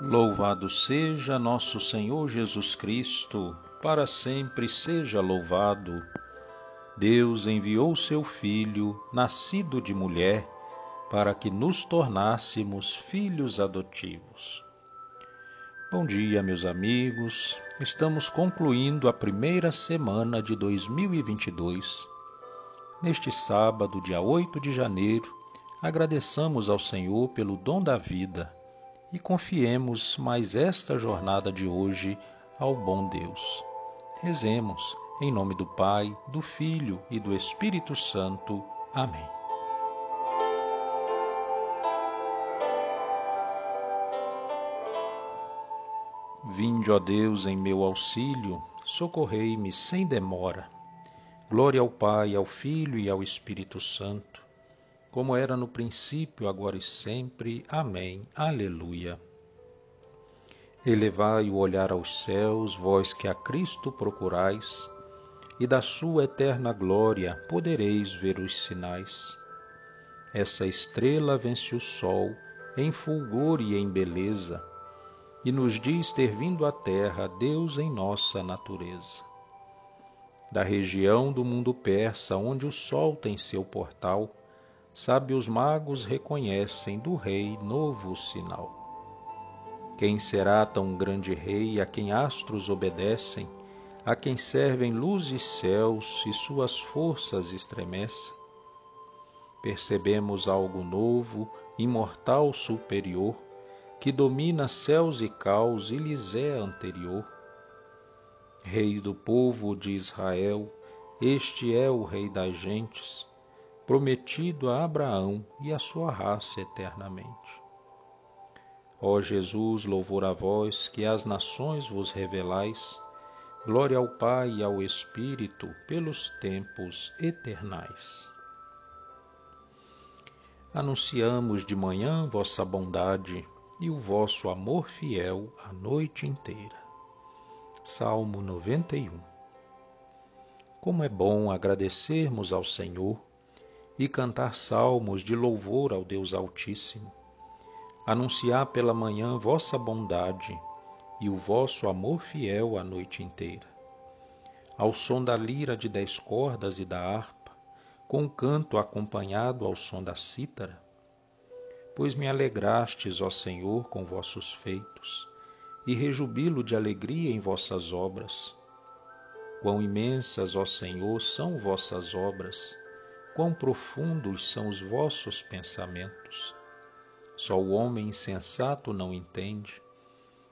Louvado seja nosso Senhor Jesus Cristo, para sempre seja louvado. Deus enviou seu Filho, nascido de mulher, para que nos tornássemos filhos adotivos. Bom dia, meus amigos. Estamos concluindo a primeira semana de 2022. Neste sábado, dia 8 de janeiro, agradeçamos ao Senhor pelo dom da vida e confiemos mais esta jornada de hoje ao bom Deus. Rezemos em nome do Pai, do Filho e do Espírito Santo. Amém. Vinde, ó Deus, em meu auxílio, socorrei-me sem demora. Glória ao Pai, ao Filho e ao Espírito Santo como era no princípio, agora e sempre. Amém. Aleluia. Elevai o olhar aos céus, vós que a Cristo procurais, e da sua eterna glória podereis ver os sinais. Essa estrela vence o sol em fulgor e em beleza, e nos diz ter vindo à terra Deus em nossa natureza. Da região do mundo persa, onde o sol tem seu portal, sábios magos reconhecem do rei novo sinal. Quem será tão grande rei a quem astros obedecem, a quem servem luz e céus e suas forças estremecem? Percebemos algo novo, imortal superior, que domina céus e caos e lhes é anterior. Rei do povo de Israel, este é o Rei das gentes, prometido a Abraão e a sua raça eternamente. Ó Jesus, louvor a vós, que às nações vos revelais, glória ao Pai e ao Espírito, pelos tempos eternais. Anunciamos de manhã vossa bondade e o vosso amor fiel a noite inteira. Salmo 91 Como é bom agradecermos ao Senhor e cantar salmos de louvor ao Deus Altíssimo. Anunciar pela manhã vossa bondade e o vosso amor fiel a noite inteira. Ao som da lira de dez cordas e da harpa, com canto acompanhado ao som da cítara, pois me alegrastes, ó Senhor, com vossos feitos, e rejubilo de alegria em vossas obras. Quão imensas, ó Senhor, são vossas obras, quão profundos são os vossos pensamentos. Só o homem insensato não entende,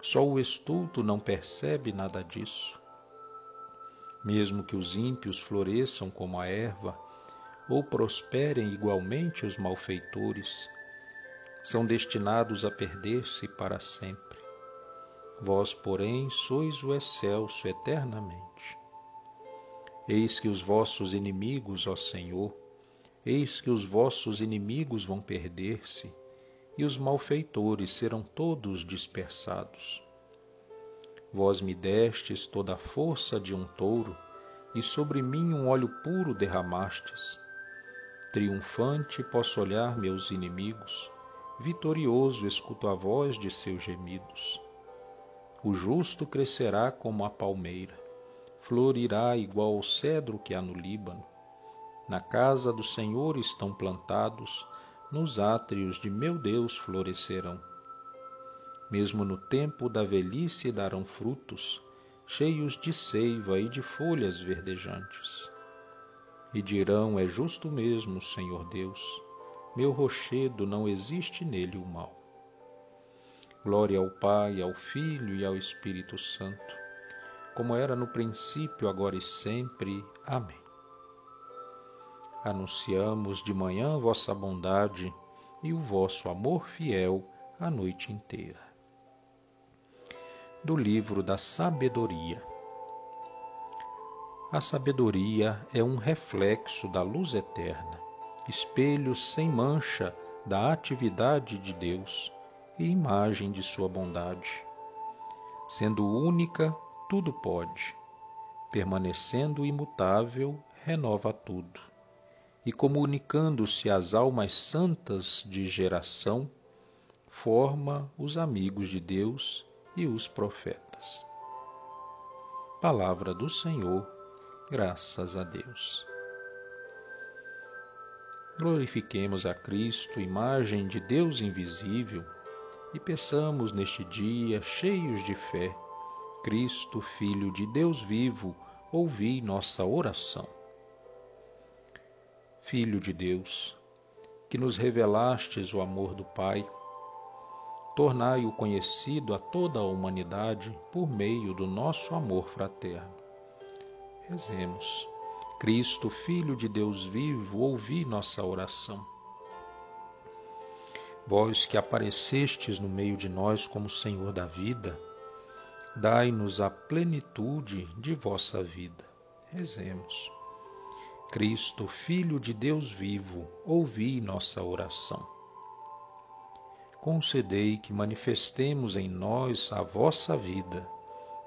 só o estulto não percebe nada disso. Mesmo que os ímpios floresçam como a erva, ou prosperem igualmente os malfeitores, são destinados a perder-se para sempre. Vós, porém, sois o excelso eternamente. Eis que os vossos inimigos, ó Senhor, Eis que os vossos inimigos vão perder-se, e os malfeitores serão todos dispersados. Vós me destes toda a força de um touro, e sobre mim um óleo puro derramastes. Triunfante posso olhar meus inimigos, vitorioso escuto a voz de seus gemidos. O justo crescerá como a palmeira, florirá igual ao cedro que há no Líbano na casa do Senhor estão plantados, nos átrios de meu Deus florescerão. Mesmo no tempo da velhice darão frutos, cheios de seiva e de folhas verdejantes. E dirão: É justo mesmo, Senhor Deus, meu rochedo não existe nele o mal. Glória ao Pai, ao Filho e ao Espírito Santo, como era no princípio, agora e sempre. Amém anunciamos de manhã vossa bondade e o vosso amor fiel a noite inteira. Do livro da Sabedoria. A sabedoria é um reflexo da luz eterna, espelho sem mancha da atividade de Deus e imagem de sua bondade. Sendo única, tudo pode, permanecendo imutável, renova tudo e comunicando-se às almas santas de geração, forma os amigos de Deus e os profetas. Palavra do Senhor, graças a Deus. Glorifiquemos a Cristo, imagem de Deus invisível, e peçamos neste dia, cheios de fé, Cristo, Filho de Deus vivo, ouvi nossa oração. Filho de Deus, que nos revelastes o amor do Pai, tornai-o conhecido a toda a humanidade por meio do nosso amor fraterno. Rezemos. Cristo, Filho de Deus vivo, ouvi nossa oração. Vós que aparecestes no meio de nós como Senhor da vida, dai-nos a plenitude de vossa vida. Rezemos. Cristo, Filho de Deus vivo, ouvi nossa oração. Concedei que manifestemos em nós a vossa vida,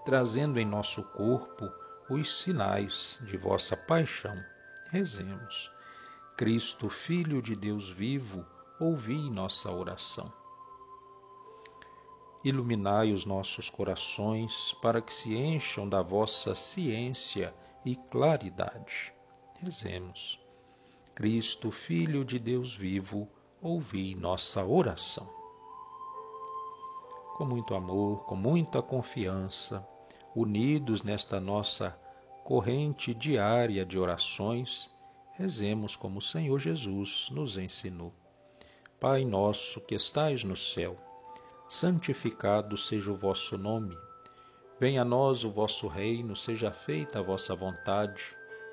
trazendo em nosso corpo os sinais de vossa paixão. Rezemos. Cristo, Filho de Deus vivo, ouvi nossa oração. Iluminai os nossos corações para que se encham da vossa ciência e claridade. Rezemos. Cristo, Filho de Deus vivo, ouvi nossa oração. Com muito amor, com muita confiança, unidos nesta nossa corrente diária de orações, rezemos como o Senhor Jesus nos ensinou. Pai nosso que estais no céu, santificado seja o vosso nome. Venha a nós o vosso reino, seja feita a vossa vontade,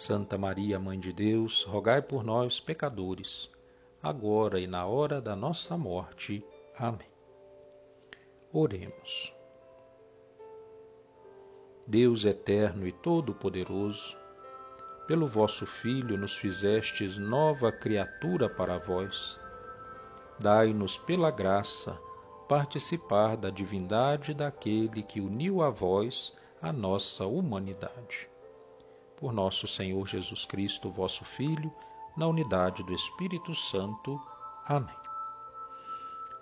Santa Maria, Mãe de Deus, rogai por nós, pecadores, agora e na hora da nossa morte. Amém. Oremos. Deus eterno e todo-poderoso, pelo vosso Filho nos fizestes nova criatura para vós. Dai-nos pela graça participar da divindade daquele que uniu a vós a nossa humanidade. Por nosso Senhor Jesus Cristo, vosso Filho, na unidade do Espírito Santo. Amém.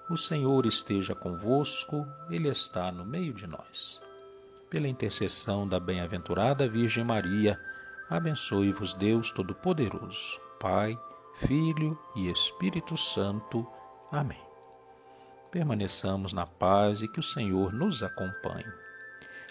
O Senhor esteja convosco, Ele está no meio de nós. Pela intercessão da bem-aventurada Virgem Maria, abençoe-vos Deus Todo-Poderoso, Pai, Filho e Espírito Santo. Amém. Permaneçamos na paz e que o Senhor nos acompanhe.